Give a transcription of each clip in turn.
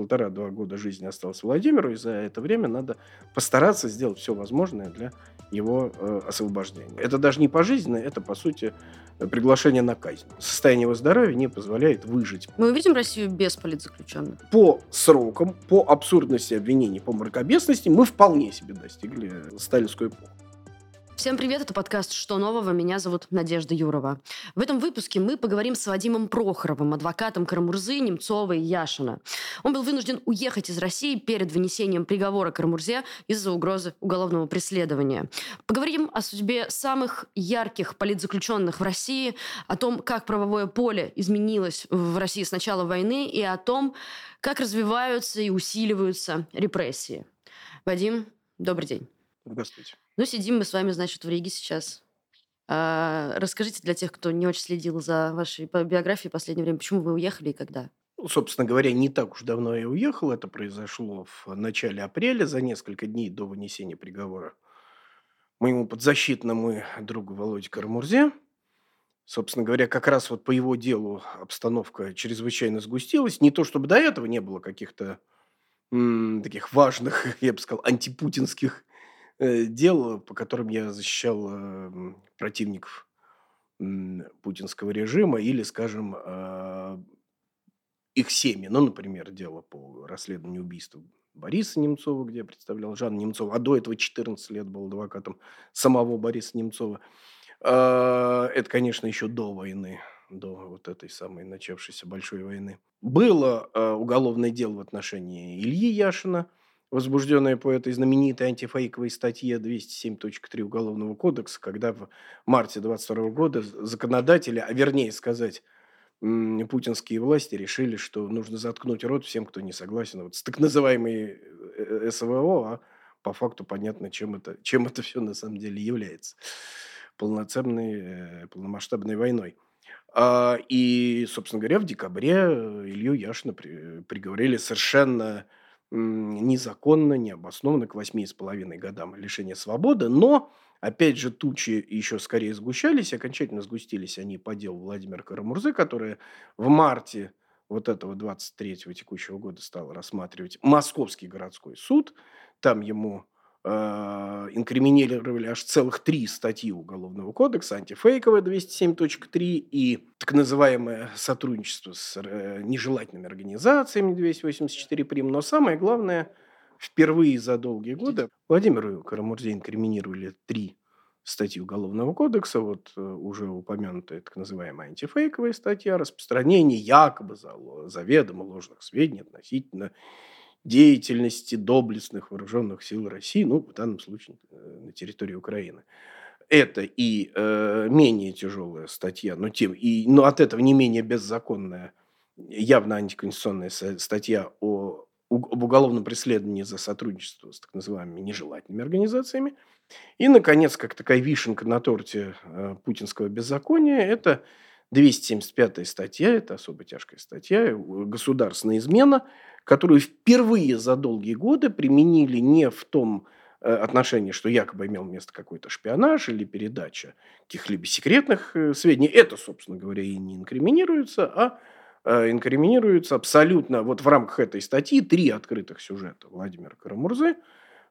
полтора-два года жизни осталось Владимиру, и за это время надо постараться сделать все возможное для его э, освобождения. Это даже не пожизненное, это, по сути, приглашение на казнь. Состояние его здоровья не позволяет выжить. Мы увидим Россию без политзаключенных? По срокам, по абсурдности обвинений, по мракобесности мы вполне себе достигли сталинскую эпоху. Всем привет, это подкаст «Что нового?». Меня зовут Надежда Юрова. В этом выпуске мы поговорим с Вадимом Прохоровым, адвокатом Карамурзы, Немцова и Яшина. Он был вынужден уехать из России перед вынесением приговора Карамурзе из-за угрозы уголовного преследования. Поговорим о судьбе самых ярких политзаключенных в России, о том, как правовое поле изменилось в России с начала войны и о том, как развиваются и усиливаются репрессии. Вадим, добрый день. Здравствуйте. Ну, сидим мы с вами, значит, в Риге сейчас. А, расскажите для тех, кто не очень следил за вашей биографией в последнее время, почему вы уехали и когда? Ну, собственно говоря, не так уж давно я уехал. Это произошло в начале апреля, за несколько дней до вынесения приговора моему подзащитному другу Володе Карамурзе. Собственно говоря, как раз вот по его делу обстановка чрезвычайно сгустилась. Не то, чтобы до этого не было каких-то м- таких важных, я бы сказал, антипутинских дел, по которым я защищал э, противников путинского режима или, скажем, а, их семьи. Ну, например, дело по расследованию убийства Бориса Немцова, где я представлял Жанну Немцова, а до этого 14 лет был адвокатом самого Бориса Немцова. А, это, конечно, еще до войны, до вот этой самой начавшейся большой войны. Было а, уголовное дело в отношении Ильи Яшина – возбужденная по этой знаменитой антифейковой статье 207.3 Уголовного кодекса, когда в марте 22 года законодатели, а вернее сказать, путинские власти решили, что нужно заткнуть рот всем, кто не согласен вот с так называемой э, э, СВО, а по факту понятно, чем это, чем это все на самом деле является. Полноценной, э, полномасштабной войной. А, и, собственно говоря, в декабре Илью Яшина приговорили совершенно незаконно, необоснованно к восьми с половиной годам лишения свободы, но, опять же, тучи еще скорее сгущались, окончательно сгустились они по делу Владимира Карамурзы, который в марте вот этого 23-го текущего года стал рассматривать Московский городской суд. Там ему инкриминировали аж целых три статьи Уголовного кодекса, антифейковая 207.3 и так называемое сотрудничество с э, нежелательными организациями 284 прим. Но самое главное, впервые за долгие годы Владимиру Карамурзе инкриминировали три статьи Уголовного кодекса, вот э, уже упомянутая так называемая антифейковая статья, распространение якобы заведомо ложных сведений относительно деятельности доблестных вооруженных сил России, ну, в данном случае э, на территории Украины. Это и э, менее тяжелая статья, но, тем, и, но от этого не менее беззаконная, явно антиконституционная статья о, об уголовном преследовании за сотрудничество с так называемыми нежелательными организациями. И, наконец, как такая вишенка на торте э, путинского беззакония, это 275 статья, это особо тяжкая статья, государственная измена – которую впервые за долгие годы применили не в том э, отношении, что якобы имел место какой-то шпионаж или передача каких-либо секретных э, сведений. Это, собственно говоря, и не инкриминируется, а э, инкриминируется абсолютно вот в рамках этой статьи три открытых сюжета Владимира Карамурзы,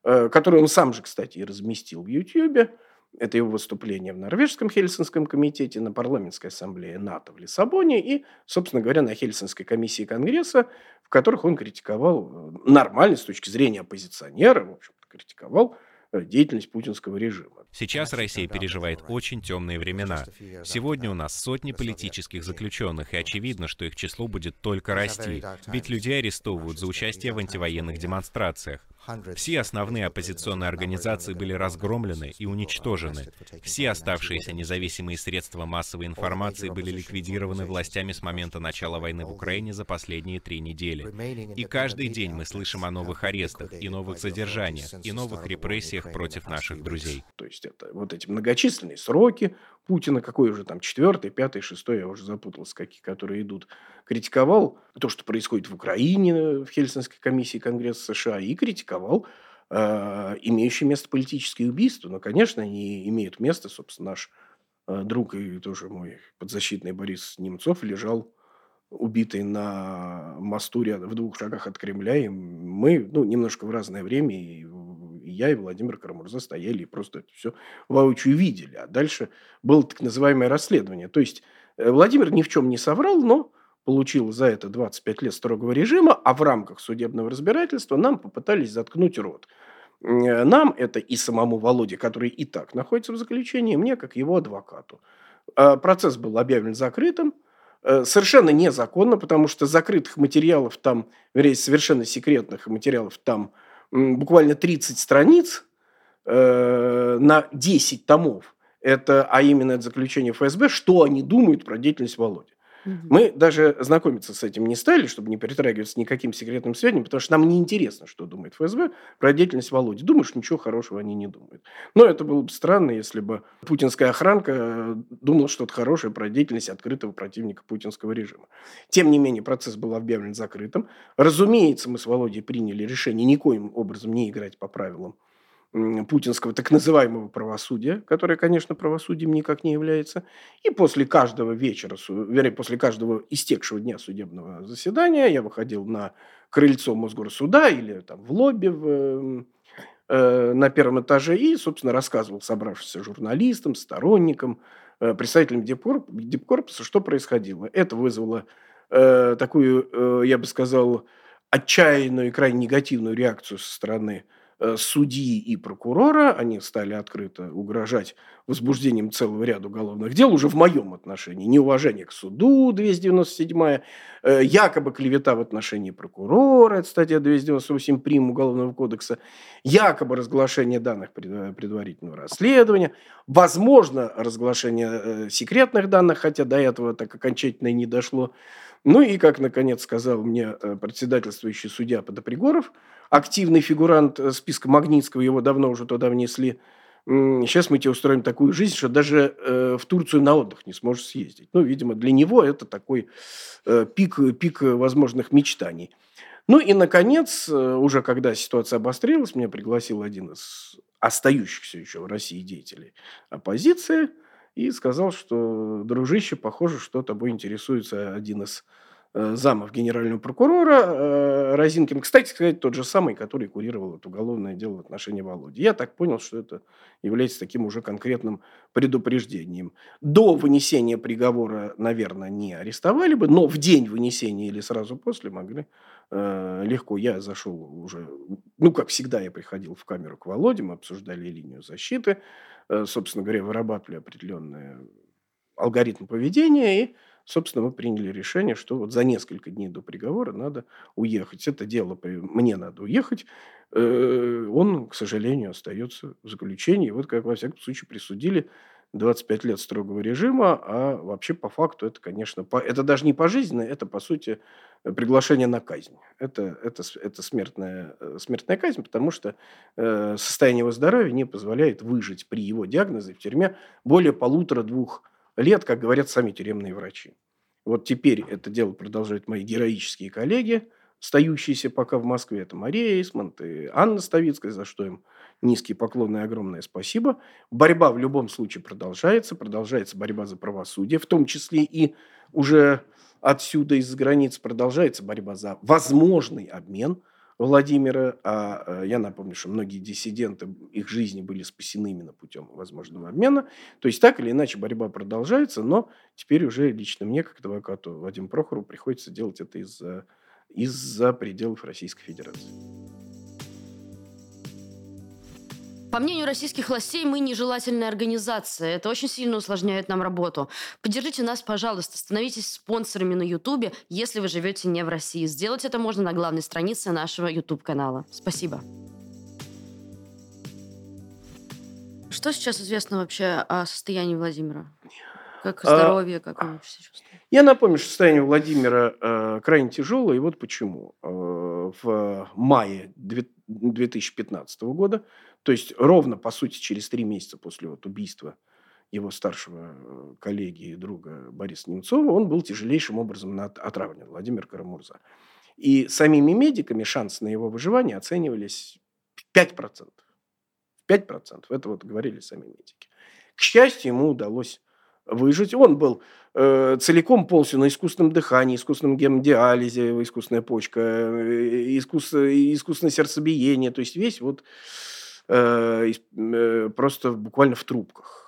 которые он сам же, кстати, и разместил в Ютьюбе. Это его выступление в Норвежском Хельсинском комитете, на парламентской ассамблее НАТО в Лиссабоне и, собственно говоря, на Хельсинской комиссии Конгресса, в которых он критиковал э, нормально с точки зрения оппозиционера, в общем критиковал э, деятельность путинского режима. Сейчас Россия переживает очень темные времена. Сегодня у нас сотни политических заключенных, и очевидно, что их число будет только расти. Ведь людей арестовывают за участие в антивоенных демонстрациях. Все основные оппозиционные организации были разгромлены и уничтожены. Все оставшиеся независимые средства массовой информации были ликвидированы властями с момента начала войны в Украине за последние три недели. И каждый день мы слышим о новых арестах и новых задержаниях и новых репрессиях против наших друзей. То есть это вот эти многочисленные сроки Путина, какой уже там четвертый, пятый, шестой, я уже запутался, какие, которые идут, критиковал то, что происходит в Украине, в Хельсинской комиссии Конгресса США, и критиковал э, имеющие место политические убийства. Но, конечно, они имеют место, собственно, наш э, друг и тоже мой подзащитный Борис Немцов лежал убитый на мосту в двух шагах от Кремля. И мы, ну, немножко в разное время, и, и я, и Владимир Карамурза стояли и просто это все воочию видели. А дальше было так называемое расследование. То есть э, Владимир ни в чем не соврал, но получил за это 25 лет строгого режима, а в рамках судебного разбирательства нам попытались заткнуть рот. Э, нам, это и самому Володе, который и так находится в заключении, мне, как его адвокату. А процесс был объявлен закрытым, э, совершенно незаконно, потому что закрытых материалов там, вернее, совершенно секретных материалов там буквально 30 страниц э, на 10 томов. Это, а именно это заключение ФСБ, что они думают про деятельность Володи. Мы даже знакомиться с этим не стали, чтобы не притрагиваться никаким секретным сведениям, потому что нам не интересно, что думает ФСБ про деятельность Володи. Думаешь, ничего хорошего они не думают. Но это было бы странно, если бы путинская охранка э, думала что-то хорошее про деятельность открытого противника путинского режима. Тем не менее, процесс был объявлен закрытым. Разумеется, мы с Володей приняли решение никоим образом не играть по правилам путинского так называемого правосудия, которое, конечно, правосудием никак не является. И после каждого вечера, вернее, после каждого истекшего дня судебного заседания я выходил на крыльцо Мосгорсуда или там в лобби в, э, на первом этаже и, собственно, рассказывал собравшимся журналистам, сторонникам, э, представителям Дипкорпуса, что происходило. Это вызвало э, такую, э, я бы сказал, отчаянную и крайне негативную реакцию со стороны Э, судьи и прокурора, они стали открыто угрожать возбуждением целого ряда уголовных дел уже в моем отношении. Неуважение к суду, 297 э, якобы клевета в отношении прокурора, это статья 298 прим Уголовного кодекса, якобы разглашение данных предварительного расследования, возможно, разглашение э, секретных данных, хотя до этого так окончательно и не дошло. Ну и, как наконец сказал мне председательствующий судья Подопригоров, активный фигурант э, списка Магнитского, его давно уже туда внесли. Сейчас мы тебе устроим такую жизнь, что даже э, в Турцию на отдых не сможешь съездить. Ну, видимо, для него это такой э, пик, пик возможных мечтаний. Ну и, наконец, уже когда ситуация обострилась, меня пригласил один из остающихся еще в России деятелей оппозиции и сказал, что, дружище, похоже, что тобой интересуется один из Э, замов генерального прокурора э, Розинкин. Кстати сказать, тот же самый, который курировал это уголовное дело в отношении Володи. Я так понял, что это является таким уже конкретным предупреждением. До вынесения приговора, наверное, не арестовали бы, но в день вынесения или сразу после могли э, легко. Я зашел уже, ну, как всегда, я приходил в камеру к Володе, мы обсуждали линию защиты, собственно говоря, вырабатывали определенные алгоритм поведения и Собственно, мы приняли решение, что вот за несколько дней до приговора надо уехать. Это дело, мне надо уехать. Э, он, к сожалению, остается в заключении. Вот как, во всяком случае, присудили 25 лет строгого режима, а вообще по факту это, конечно, по, это даже не пожизненно, это, по сути, приглашение на казнь. Это, это, это смертная, э, смертная казнь, потому что э, состояние его здоровья не позволяет выжить при его диагнозе в тюрьме более полутора-двух лет, как говорят сами тюремные врачи. Вот теперь это дело продолжают мои героические коллеги, стоящиеся пока в Москве. Это Мария Эйсмонт и Анна Ставицкая, за что им низкий поклон и огромное спасибо. Борьба в любом случае продолжается. Продолжается борьба за правосудие, в том числе и уже отсюда из границ продолжается борьба за возможный обмен – Владимира. А э, я напомню, что многие диссиденты, их жизни были спасены именно путем возможного обмена. То есть так или иначе борьба продолжается, но теперь уже лично мне, как адвокату Вадиму Прохору, приходится делать это из-за из-за пределов Российской Федерации. По мнению российских властей, мы нежелательная организация. Это очень сильно усложняет нам работу. Поддержите нас, пожалуйста. Становитесь спонсорами на Ютубе, если вы живете не в России. Сделать это можно на главной странице нашего Ютуб-канала. Спасибо. Что сейчас известно вообще о состоянии Владимира? Как а, здоровье, как он вообще чувствует? Я напомню, что состояние Владимира э, крайне тяжелое, и вот почему. Э, в мае 2015 года то есть ровно, по сути, через три месяца после вот убийства его старшего э, коллеги и друга Бориса Немцова, он был тяжелейшим образом отравлен, Владимир Карамурза. И самими медиками шансы на его выживание оценивались 5%. 5%. Это вот говорили сами медики. К счастью, ему удалось выжить. Он был э, целиком полностью на искусственном дыхании, искусственном гемодиализе, искусственная почка, э, искус, искусственное сердцебиение, то есть весь вот просто буквально в трубках.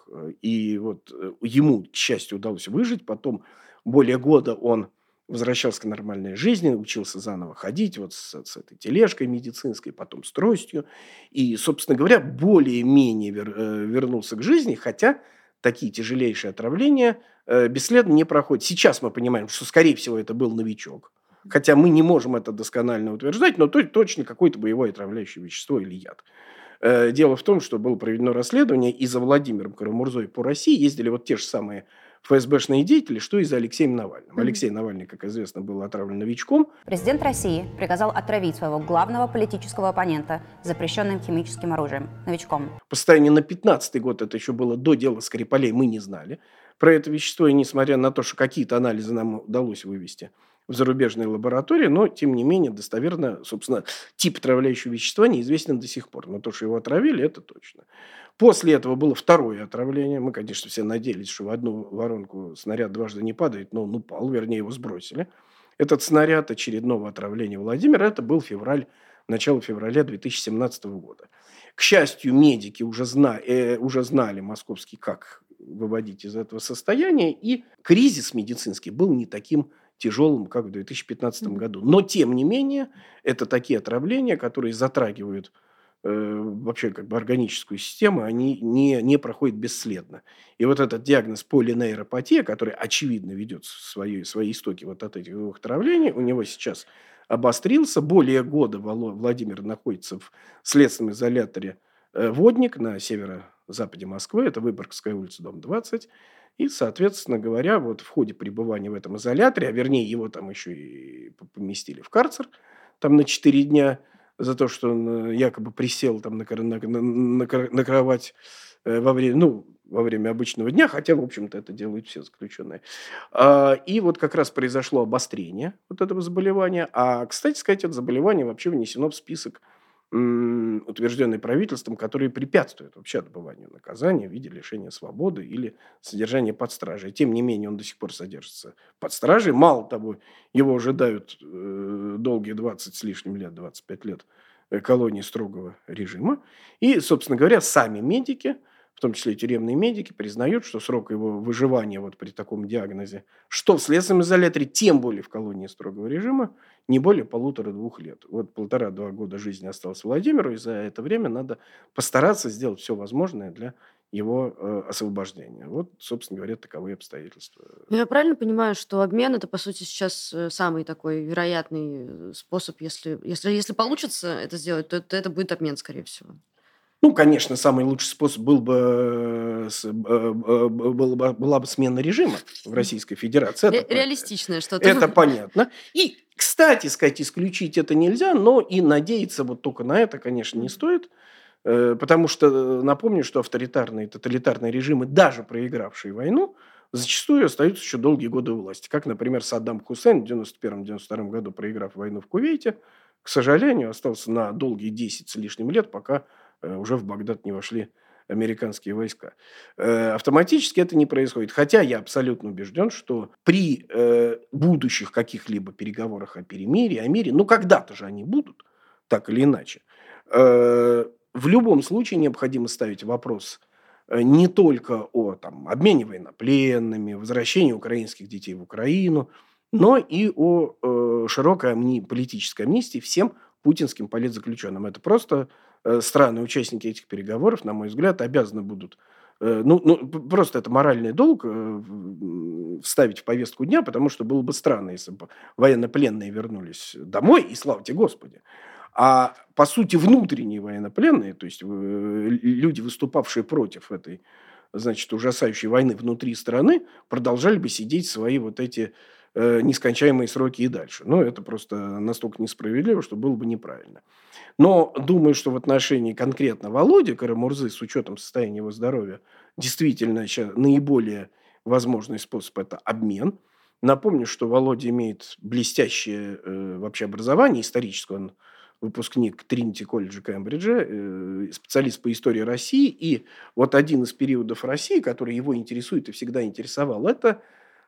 И вот э, ему, к счастью, удалось выжить. Потом более года он возвращался к нормальной жизни, учился заново ходить вот с, с этой тележкой медицинской, потом с тростью. И, собственно говоря, более-менее вер, э, вернулся к жизни, хотя такие тяжелейшие отравления э, бесследно не проходят. Сейчас мы понимаем, что, скорее всего, это был новичок. Хотя мы не можем это досконально утверждать, но то, точно какое-то боевое отравляющее вещество или яд. Э, дело в том, что было проведено расследование, и за Владимиром Карамурзой по России ездили вот те же самые ФСБшные деятели, что и за Алексеем Навальным. Mm-hmm. Алексей Навальный, как известно, был отравлен новичком. Президент России приказал отравить своего главного политического оппонента запрещенным химическим оружием, новичком. По состоянию на 15 год, это еще было до дела Скрипалей, мы не знали про это вещество, и несмотря на то, что какие-то анализы нам удалось вывести в зарубежной лаборатории, но, тем не менее, достоверно, собственно, тип отравляющего вещества неизвестен до сих пор. Но то, что его отравили, это точно. После этого было второе отравление. Мы, конечно, все надеялись, что в одну воронку снаряд дважды не падает, но он упал, вернее, его сбросили. Этот снаряд очередного отравления Владимира, это был февраль, начало февраля 2017 года. К счастью, медики уже, зна, э, уже знали московский, как выводить из этого состояния, и кризис медицинский был не таким тяжелым, как в 2015 году. Но, тем не менее, это такие отравления, которые затрагивают Э, вообще как бы органическую систему, они не, не проходят бесследно. И вот этот диагноз полинейропатия, который очевидно ведет свои, свои истоки вот от этих двух отравлений, у него сейчас обострился. Более года Владимир находится в следственном изоляторе э, «Водник» на северо-западе Москвы. Это Выборгская улица, дом 20. И, соответственно говоря, вот в ходе пребывания в этом изоляторе, а вернее его там еще и поместили в карцер, там на 4 дня – за то, что он э, якобы присел там на, на, на, на кровать э, во время, ну, во время обычного дня, хотя, в общем-то, это делают все заключенные. А, и вот как раз произошло обострение вот этого заболевания. А, кстати сказать, это заболевание вообще внесено в список утвержденный правительством, которые препятствуют вообще отбыванию наказания в виде лишения свободы или содержания под стражей. Тем не менее, он до сих пор содержится под стражей. Мало того, его ожидают э, долгие 20 с лишним лет, 25 лет э, колонии строгого режима. И, собственно говоря, сами медики – в том числе и тюремные медики, признают, что срок его выживания вот при таком диагнозе, что в следственном изоляторе, тем более в колонии строгого режима, не более полутора-двух лет. Вот полтора-два года жизни осталось Владимиру, и за это время надо постараться сделать все возможное для его э, освобождения. Вот, собственно говоря, таковые обстоятельства. Ну, я правильно понимаю, что обмен это, по сути, сейчас э, самый такой вероятный э, способ, если, если, если получится это сделать, то это, это будет обмен, скорее всего. Ну, конечно, самый лучший способ был бы, э, э, э, был бы, была бы смена режима в Российской Федерации. Это, Реалистичное что-то. Это понятно. И, кстати сказать, исключить это нельзя, но и надеяться вот только на это, конечно, не стоит. Потому что, напомню, что авторитарные, тоталитарные режимы, даже проигравшие войну, зачастую остаются еще долгие годы власти. Как, например, Саддам Хусейн в 1991-1992 году, проиграв войну в Кувейте, к сожалению, остался на долгие 10 с лишним лет, пока уже в Багдад не вошли американские войска. Э, автоматически это не происходит. Хотя я абсолютно убежден, что при э, будущих каких-либо переговорах о перемирии, о мире, ну когда-то же они будут, так или иначе, в любом случае необходимо ставить вопрос не только о там, обмене военнопленными, возвращении украинских детей в Украину, но и о э, широкой амни- политической амнистии всем путинским политзаключенным. Это просто э, страны, участники этих переговоров, на мой взгляд, обязаны будут э, ну, ну, просто это моральный долг э, вставить в повестку дня, потому что было бы странно, если бы военнопленные вернулись домой, и славьте Господи. А по сути внутренние военнопленные, то есть люди, выступавшие против этой, значит, ужасающей войны внутри страны, продолжали бы сидеть свои вот эти э, нескончаемые сроки и дальше. Но это просто настолько несправедливо, что было бы неправильно. Но думаю, что в отношении конкретно Володи Карамурзы, с учетом состояния его здоровья, действительно сейчас наиболее возможный способ – это обмен. Напомню, что Володя имеет блестящее э, вообще образование историческое. Он выпускник Тринити колледжа Кембриджа, э, специалист по истории России. И вот один из периодов России, который его интересует и всегда интересовал, это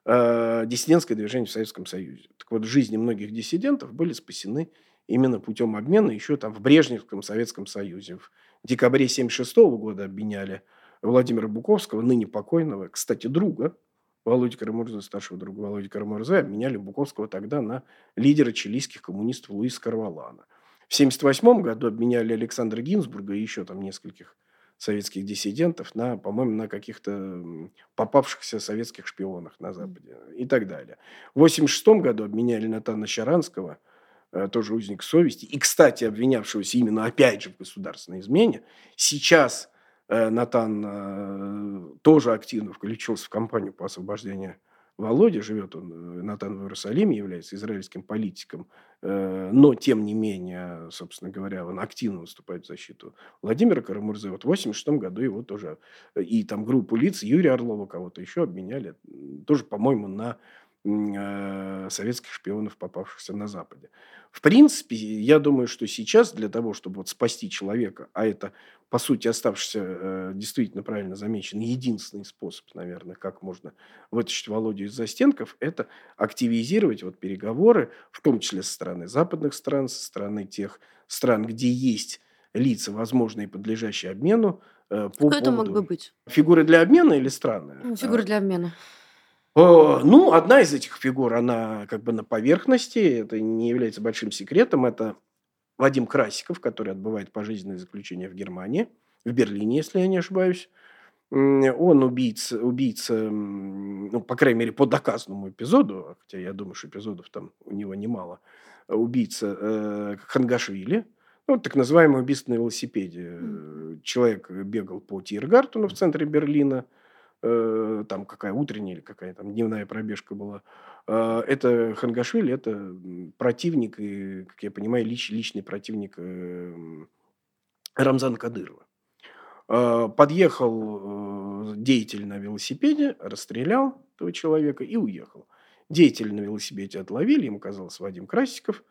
э, диссидентское движение в Советском Союзе. Так вот, жизни многих диссидентов были спасены именно путем обмена еще там в Брежневском Советском Союзе. В декабре 1976 года обменяли Владимира Буковского, ныне покойного, кстати, друга Володи Карамурза, старшего друга Володи Карамурза, обменяли Буковского тогда на лидера чилийских коммунистов Луиса Карвалана. В 1978 году обменяли Александра Гинзбурга и еще там нескольких советских диссидентов на, по-моему, на каких-то попавшихся советских шпионах на Западе и так далее. В 1986 году обменяли Натана Щаранского, э, тоже узник совести, и, кстати, обвинявшегося именно опять же в государственной измене. Сейчас Э, Натан э, тоже активно включился в кампанию по освобождению Володи. Живет он, э, Натан в Иерусалиме, является израильским политиком. Но, тем не менее, собственно говоря, он активно выступает в защиту Владимира Карамурзы. Вот в 1986 году его тоже, и там группу лиц, Юрия Орлова, кого-то еще обменяли, тоже, по-моему, на советских шпионов, попавшихся на Западе. В принципе, я думаю, что сейчас для того, чтобы вот спасти человека, а это, по сути, оставшийся, э, действительно правильно замечен, единственный способ, наверное, как можно вытащить Володю из застенков, это активизировать вот переговоры, в том числе со стороны западных стран, со стороны тех стран, где есть лица, возможные подлежащие обмену. Э, по Кто это мог бы быть? Фигуры для обмена или страны? Ну, фигуры для обмена. Э, ну, одна из этих фигур, она как бы на поверхности, это не является большим секретом, это Вадим Красиков, который отбывает пожизненное заключение в Германии, в Берлине, если я не ошибаюсь. Он убийца, убийца, ну, по крайней мере, по доказанному эпизоду, хотя я думаю, что эпизодов там у него немало, убийца э, Хангашвили, ну, так называемое убийство на велосипеде. Человек бегал по Тиргартуну в центре Берлина – Э, там какая утренняя или какая там дневная пробежка была. Э, это Хангашвили, это противник, и, как я понимаю, лич, личный противник э, Рамзана Кадырова. Э, подъехал э, деятель на велосипеде, расстрелял этого человека и уехал. Деятель на велосипеде отловили, ему казалось Вадим Красиков,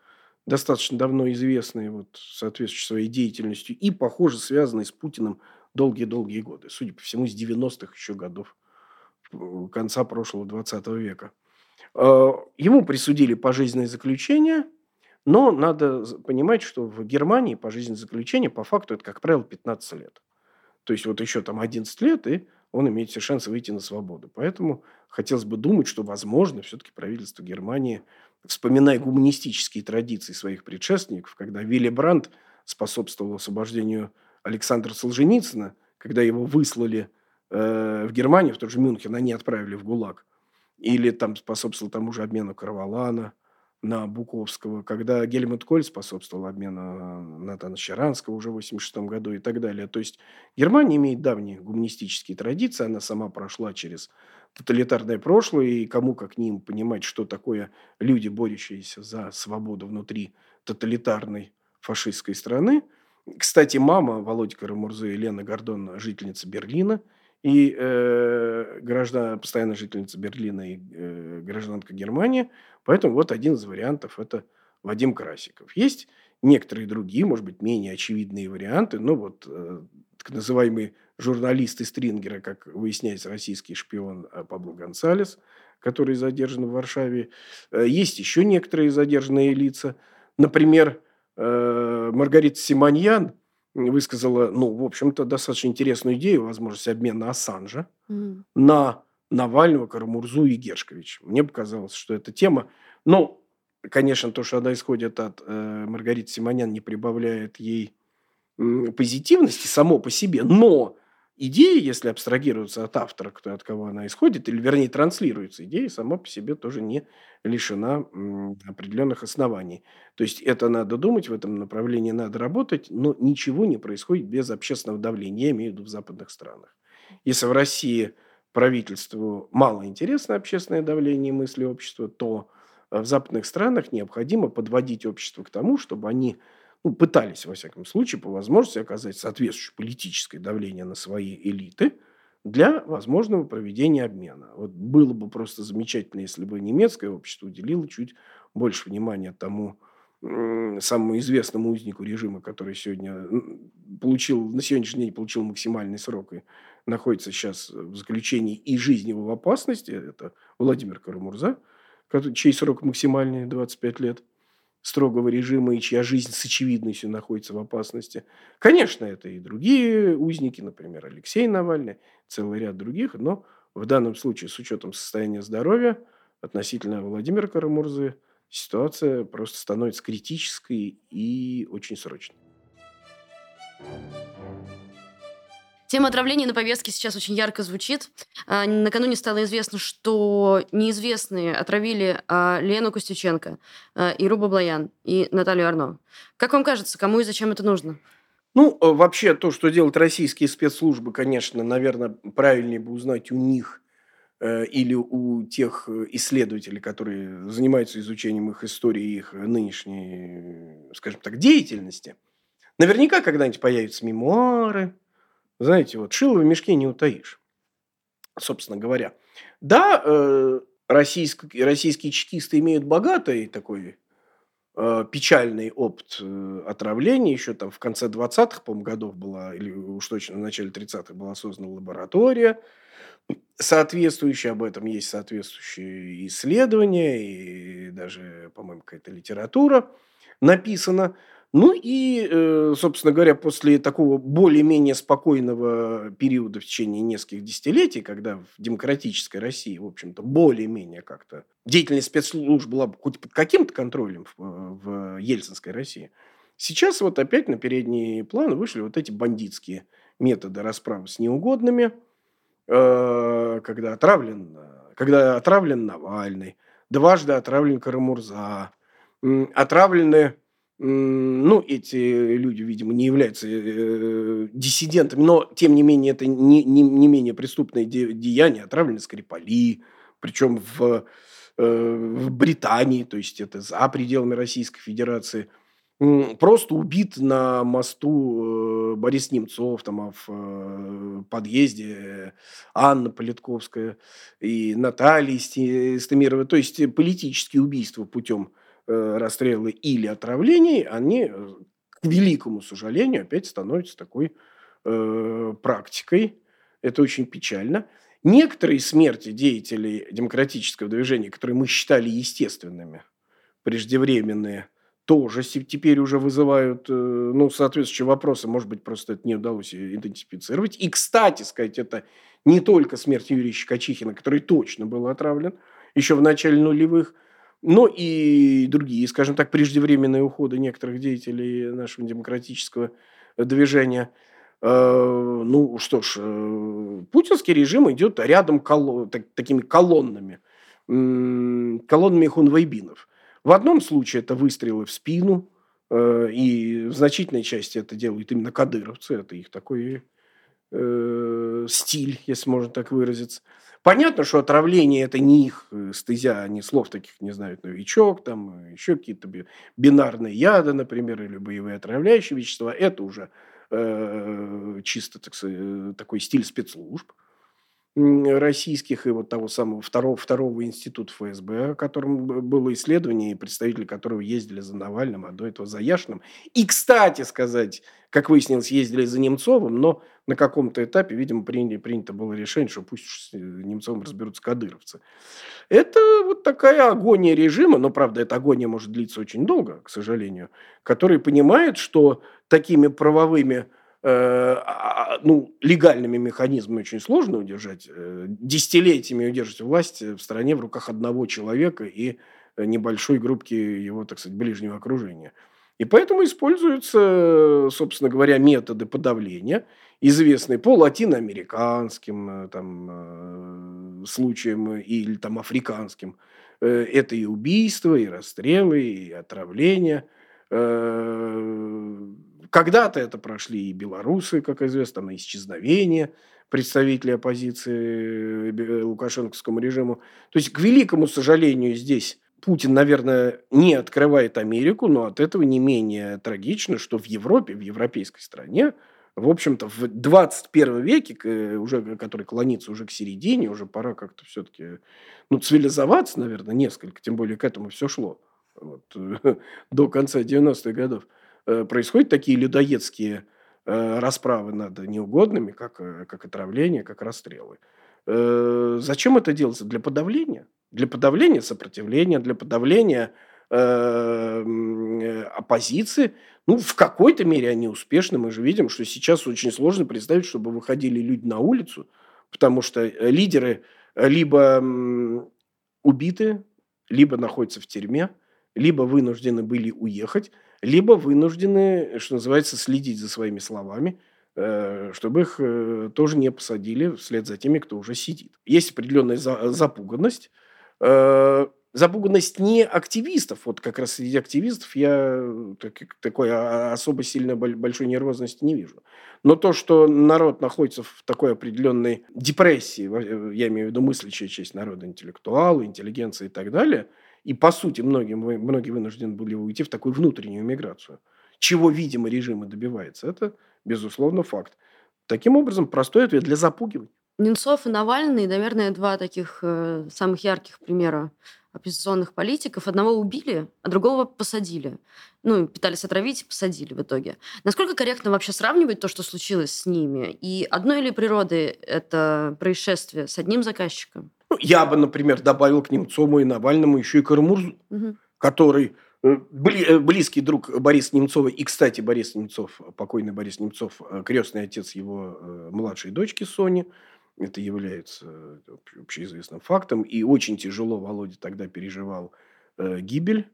достаточно давно известный вот, соответствующей своей деятельностью и, похоже, связанный с Путиным долгие-долгие годы. Судя по всему, с 90-х еще годов конца прошлого 20 века. А, ему присудили пожизненное заключение, но надо понимать, что в Германии пожизненное заключение по факту это, как правило, 15 лет. То есть вот еще там 11 лет, и он имеет все шансы выйти на свободу. Поэтому хотелось бы думать, что, возможно, все-таки правительство Германии, вспоминая гуманистические традиции своих предшественников, когда Вилли Брандт способствовал освобождению Александра Солженицына, когда его выслали э, в Германию, в тот же Мюнхен, они отправили в ГУЛАГ. Или там способствовал тому же обмену Карвалана на Буковского, когда Гельмут Коль способствовал обмену Натана Щаранского уже в 1986 году и так далее. То есть Германия имеет давние гуманистические традиции, она сама прошла через тоталитарное прошлое, и кому как ним понимать, что такое люди, борющиеся за свободу внутри тоталитарной фашистской страны – кстати, мама Володи Карамурзы, Елена Гордон, жительница Берлина и э, граждан, постоянная жительница Берлина и э, гражданка Германии. Поэтому вот один из вариантов – это Вадим Красиков. Есть некоторые другие, может быть, менее очевидные варианты. Ну, вот э, так называемый журналист из Стрингера, как выясняется, российский шпион э, Пабло Гонсалес, который задержан в Варшаве. Э, есть еще некоторые задержанные лица. Например, Маргарита Симоньян высказала, ну, в общем-то, достаточно интересную идею, возможность обмена Ассанжа mm. на Навального, Карамурзу и Гершкович. Мне показалось, что эта тема... Ну, конечно, то, что она исходит от э, Маргариты Симонян, не прибавляет ей э, позитивности само по себе, но идея, если абстрагироваться от автора, кто, от кого она исходит, или вернее транслируется, идея сама по себе тоже не лишена определенных оснований. То есть это надо думать, в этом направлении надо работать, но ничего не происходит без общественного давления, я имею в виду в западных странах. Если в России правительству мало интересно общественное давление и мысли общества, то в западных странах необходимо подводить общество к тому, чтобы они ну, пытались, во всяком случае, по возможности оказать соответствующее политическое давление на свои элиты для возможного проведения обмена. Вот было бы просто замечательно, если бы немецкое общество уделило чуть больше внимания тому, самому известному узнику режима, который сегодня получил, на сегодняшний день получил максимальный срок и находится сейчас в заключении и жизнь в опасности, это Владимир Карамурза, чей срок максимальный 25 лет строгого режима и чья жизнь с очевидностью находится в опасности. Конечно, это и другие узники, например, Алексей Навальный, целый ряд других, но в данном случае с учетом состояния здоровья относительно Владимира Карамурзы ситуация просто становится критической и очень срочной. Тема отравления на повестке сейчас очень ярко звучит. А, накануне стало известно, что неизвестные отравили а, Лену Костюченко, а, Иру Баблоян и Наталью Арно. Как вам кажется, кому и зачем это нужно? Ну, э, вообще, то, что делают российские спецслужбы, конечно, наверное, правильнее бы узнать у них э, или у тех исследователей, которые занимаются изучением их истории и их нынешней, скажем так, деятельности. Наверняка когда-нибудь появятся мемуары, знаете, вот шило в мешке не утаишь, собственно говоря. Да, э, российские, российские чекисты имеют богатый такой э, печальный опыт э, отравления. Еще там в конце 20-х, по годов была, или уж точно в начале 30-х была создана лаборатория, соответствующие об этом есть соответствующие исследования и даже, по-моему, какая-то литература написана. Ну и, э, собственно говоря, после такого более-менее спокойного периода в течение нескольких десятилетий, когда в демократической России, в общем-то, более-менее как-то деятельность спецслужб была хоть под каким-то контролем в, в Ельцинской России, сейчас вот опять на передний план вышли вот эти бандитские методы расправы с неугодными, э, когда отравлен, когда отравлен Навальный, дважды отравлен Карамурза, отравлены ну, эти люди, видимо, не являются э, диссидентами, но, тем не менее, это не, не, не менее преступное де, деяние, отравлены Скрипали, причем в, э, в Британии, то есть это за пределами Российской Федерации. Просто убит на мосту э, Борис Немцов, там, а в э, подъезде Анна Политковская и Наталья Стемирова. То есть политические убийства путем Э, расстрелы или отравлений, они, э, к великому сожалению, опять становятся такой э, практикой. Это очень печально. Некоторые смерти деятелей демократического движения, которые мы считали естественными, преждевременные, тоже теперь уже вызывают э, ну, соответствующие вопросы. Может быть, просто это не удалось идентифицировать. И, кстати сказать, это не только смерть Юрия Щекочихина, который точно был отравлен еще в начале нулевых, но и другие, скажем так, преждевременные уходы некоторых деятелей нашего демократического движения. Э, ну что ж, э, путинский режим идет рядом колон, так, такими колоннами, колоннами хунвайбинов. В одном случае это выстрелы в спину, э, и в значительной части это делают именно кадыровцы, это их такой стиль, если можно так выразиться. Понятно, что отравление – это не их э, стезя, они слов таких не знают. Новичок, там еще какие-то бинарные яды, например, или боевые отравляющие вещества. Это уже э, чисто так сказать, э, такой стиль спецслужб российских и вот того самого второго, второго института ФСБ, о котором было исследование, и представители которого ездили за Навальным, а до этого за Яшиным. И, кстати сказать, как выяснилось, ездили за Немцовым, но на каком-то этапе, видимо, принято, принято было решение, что пусть с Немцовым разберутся кадыровцы. Это вот такая агония режима, но, правда, эта агония может длиться очень долго, к сожалению, который понимает, что такими правовыми Э, ну, легальными механизмами очень сложно удержать. Э, десятилетиями удерживать власть в стране в руках одного человека и небольшой группки его, так сказать, ближнего окружения. И поэтому используются, собственно говоря, методы подавления, известные по латиноамериканским э, там, случаям или там, африканским. Это и убийства, и расстрелы, и отравления – когда-то это прошли и белорусы, как известно, на исчезновение представителей оппозиции э, лукашенковскому режиму. То есть, к великому сожалению, здесь Путин, наверное, не открывает Америку, но от этого не менее трагично, что в Европе, в европейской стране, в общем-то, в 21 веке, уже, который клонится уже к середине, уже пора как-то все-таки ну, цивилизоваться, наверное, несколько, тем более к этому все шло. Э, вот, до конца 90-х годов, э, происходят такие людоедские э, расправы над неугодными, как, э, как отравление, как расстрелы. Зачем это делается? Для подавления. Для подавления сопротивления, для подавления оппозиции. Ну, в какой-то мере они успешны. Мы же видим, что сейчас очень сложно представить, чтобы выходили люди на улицу, потому что лидеры либо убиты, либо находятся в тюрьме, либо вынуждены были уехать, либо вынуждены, что называется, следить за своими словами, э, чтобы их э, тоже не посадили вслед за теми, кто уже сидит. Есть определенная запуганность. Э, запуганность не активистов. Вот как раз среди активистов я такой а, особо сильно большой нервозности не вижу. Но то, что народ находится в такой определенной депрессии, я имею в виду мыслящая часть народа, интеллектуалы, интеллигенция и так далее, и по сути многие, многие вынуждены были уйти в такую внутреннюю миграцию, чего, видимо, режим и добивается, это, безусловно, факт. Таким образом, простой ответ для запугивания. Немцов и Навальный, наверное, два таких э, самых ярких примера оппозиционных политиков. Одного убили, а другого посадили. Ну, пытались отравить, посадили в итоге. Насколько корректно вообще сравнивать то, что случилось с ними? И одной ли природы это происшествие с одним заказчиком? Ну, я бы, например, добавил к Немцову и Навальному еще и Карамурзу, угу. который э, э, близкий друг Бориса Немцова. И, кстати, Борис Немцов, покойный Борис Немцов, э, крестный отец его младшей дочки Сони – это является общеизвестным фактом. И очень тяжело Володя тогда переживал гибель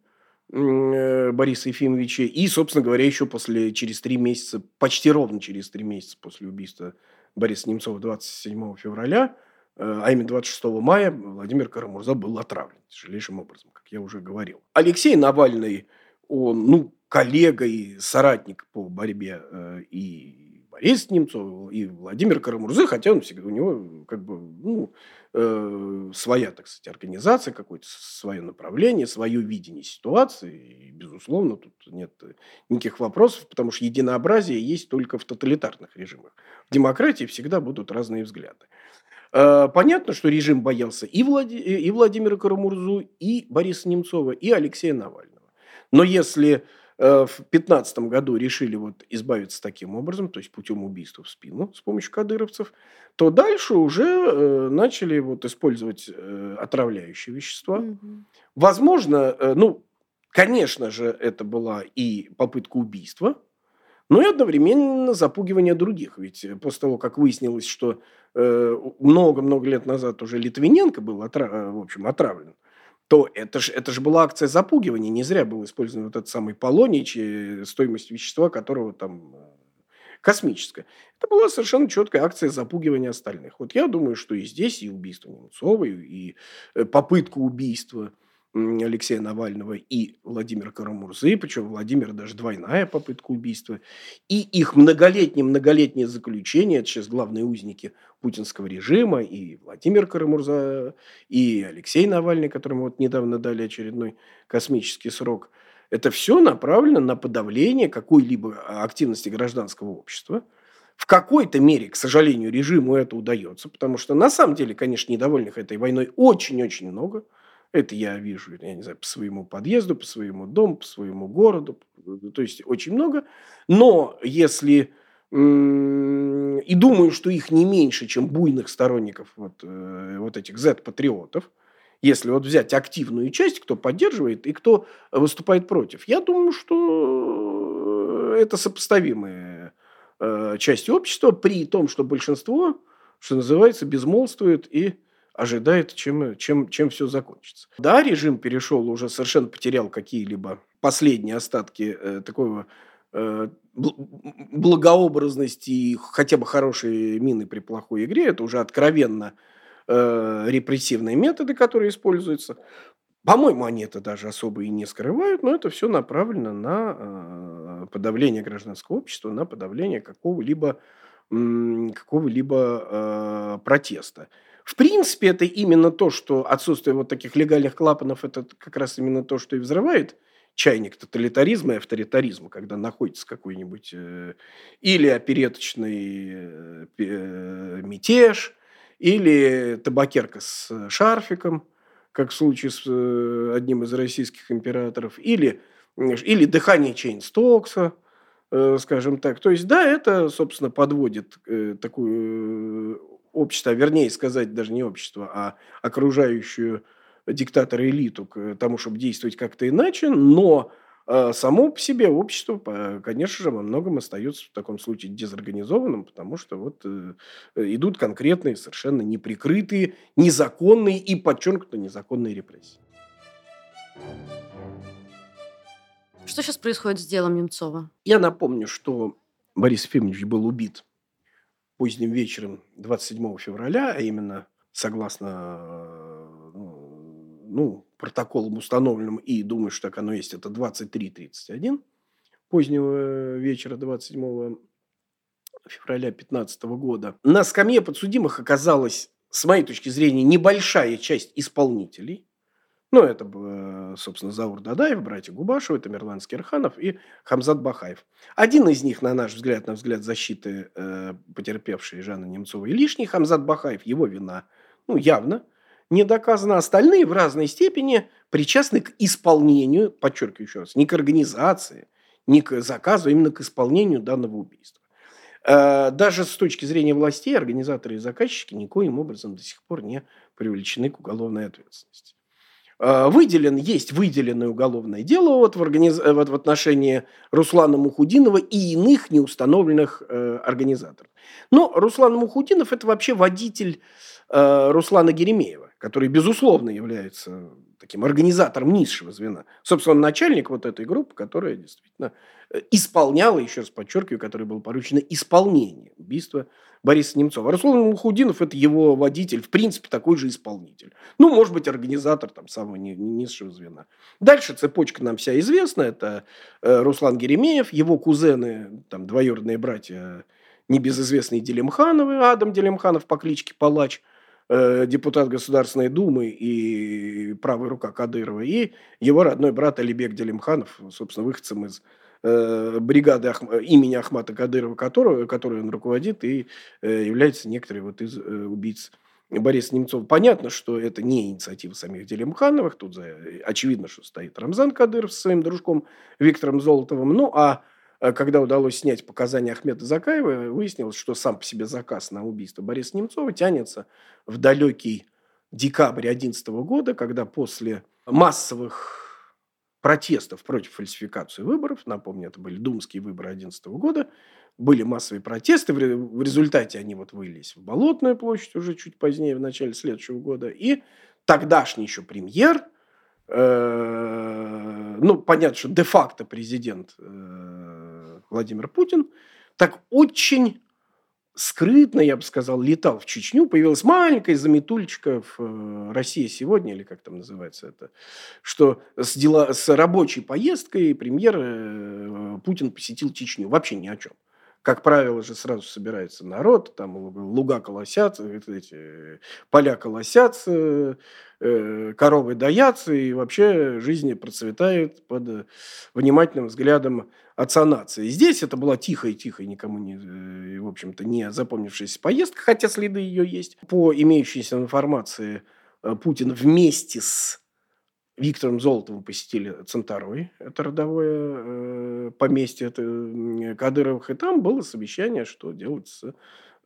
Бориса Ефимовича. И, собственно говоря, еще после, через три месяца, почти ровно через три месяца после убийства Бориса Немцова 27 февраля, а именно 26 мая, Владимир Карамурза был отравлен тяжелейшим образом, как я уже говорил. Алексей Навальный, он, ну, коллега и соратник по борьбе э, и Борис Немцов и Владимир Карамурзы, хотя он всегда, у него как бы, ну, э, своя, так сказать, организация, какое-то свое направление, свое видение ситуации. И, безусловно, тут нет никаких вопросов, потому что единообразие есть только в тоталитарных режимах. В демократии всегда будут разные взгляды. Э, понятно, что режим боялся и, Влади... и Владимира Карамурзу, и Бориса Немцова, и Алексея Навального. Но если Э, в 2015 году решили вот избавиться таким образом, то есть путем убийства в спину с помощью кадыровцев, то дальше уже э, начали вот использовать отравляющие вещества. Угу. Возможно, ну, конечно же, это была и попытка убийства, но и одновременно запугивание других. Ведь после того, как выяснилось, что э, много-много лет назад уже Литвиненко был э, в общем, отравлен, то это же это ж была акция запугивания. Не зря был использован вот этот самый полонич, стоимость вещества которого там э, космическая. Это была совершенно четкая акция запугивания остальных. Вот я думаю, что и здесь, и убийство Немцова, и э, попытка убийства – Алексея Навального и Владимира Карамурзы, причем Владимир даже двойная попытка убийства, и их многолетнее-многолетнее заключение, это сейчас главные узники путинского режима, и Владимир Карамурза, и Алексей Навальный, которому вот недавно дали очередной космический срок, это все направлено на подавление какой-либо активности гражданского общества. В какой-то мере, к сожалению, режиму это удается, потому что на самом деле, конечно, недовольных этой войной очень-очень много – это я вижу, я не знаю, по своему подъезду, по своему дому, по своему городу. То есть очень много. Но если и думаю, что их не меньше, чем буйных сторонников вот, э, вот этих Z-патриотов, если вот взять активную часть, кто поддерживает и кто выступает против. Я думаю, что это сопоставимые э, части общества, при том, что большинство, что называется, безмолвствует и ожидает, чем, чем, чем все закончится. Да, режим перешел, уже совершенно потерял какие-либо последние остатки э, такого э, благообразности и хотя бы хорошие мины при плохой игре. Это уже откровенно э, репрессивные методы, которые используются. По-моему, они это даже особо и не скрывают, но это все направлено на э, подавление гражданского общества, на подавление какого-либо какого-либо э, протеста. В принципе, это именно то, что отсутствие вот таких легальных клапанов, это как раз именно то, что и взрывает чайник тоталитаризма и авторитаризма, когда находится какой-нибудь э, или опереточный э, э, мятеж, или табакерка с шарфиком, как в случае с э, одним из российских императоров, или, или дыхание Чейна-Стокса, э, скажем так. То есть, да, это, собственно, подводит э, такую общество, а вернее сказать, даже не общество, а окружающую диктатора элиту к тому, чтобы действовать как-то иначе, но э, само по себе общество, конечно же, во многом остается в таком случае дезорганизованным, потому что вот э, идут конкретные, совершенно неприкрытые, незаконные и подчеркнуто незаконные репрессии. Что сейчас происходит с делом Немцова? Я напомню, что Борис Ефимович был убит поздним вечером 27 февраля, а именно согласно ну, протоколом установленным, и думаю, что так оно есть, это 23.31 позднего вечера 27 февраля 2015 года. На скамье подсудимых оказалась, с моей точки зрения, небольшая часть исполнителей. Ну, это, собственно, Заур Дадаев, братья Губашевы, Тамерлан Скирханов и Хамзат Бахаев. Один из них, на наш взгляд, на взгляд защиты э, потерпевшей Жанны Немцовой лишний, Хамзат Бахаев, его вина, ну, явно – не доказано. Остальные в разной степени причастны к исполнению, подчеркиваю еще раз, не к организации, не к заказу, а именно к исполнению данного убийства. Э, даже с точки зрения властей организаторы и заказчики никоим образом до сих пор не привлечены к уголовной ответственности. Э, выделен, есть выделенное уголовное дело вот в, организ... Э, вот в отношении Руслана Мухудинова и иных неустановленных э, организаторов. Но Руслан Мухудинов – это вообще водитель э, Руслана Геремеева который, безусловно, является таким организатором низшего звена. Собственно, он начальник вот этой группы, которая действительно э, исполняла, еще раз подчеркиваю, которой было поручено исполнение убийства Бориса Немцова. Руслан Мухудинов – это его водитель, в принципе, такой же исполнитель. Ну, может быть, организатор там самого низшего звена. Дальше цепочка нам вся известна. Это э, Руслан Геремеев, его кузены, там, двоюродные братья, небезызвестные Делимхановы, Адам Делимханов по кличке Палач – Э, депутат Государственной Думы и правая рука Кадырова, и его родной брат Алибек Делимханов, собственно, выходцем из э, бригады имени Ахмата Кадырова, которую, которую он руководит и э, является некоторым вот из убийц Бориса Немцова. Понятно, что это не инициатива самих Делимхановых, тут очевидно, что стоит Рамзан Кадыров со своим дружком Виктором Золотовым, ну а когда удалось снять показания Ахмеда Закаева, выяснилось, что сам по себе заказ на убийство Бориса Немцова тянется в далекий декабрь 2011 года, когда после массовых протестов против фальсификации выборов, напомню, это были думские выборы 2011 года, были массовые протесты, в результате они вот вылились в Болотную площадь уже чуть позднее, в начале следующего года, и тогдашний еще премьер – Э, ну, понятно, что де-факто президент э, Владимир Путин, так очень скрытно, я бы сказал, летал в Чечню. Появилась маленькая заметульчика в э, России сегодня, или как там называется это, что с, дела, с рабочей поездкой премьер Путин посетил Чечню. Вообще ни о чем как правило же сразу собирается народ, там луга колосятся, эти поля колосятся, э, коровы доятся, и вообще жизнь процветает под внимательным взглядом отца нации. Здесь это была тихая-тихая, никому не, э, в общем-то, не запомнившаяся поездка, хотя следы ее есть. По имеющейся информации, э, Путин вместе с Виктором Золотовым посетили Центарой, это родовое э, поместье это, Кадыровых, и там было совещание, что делать с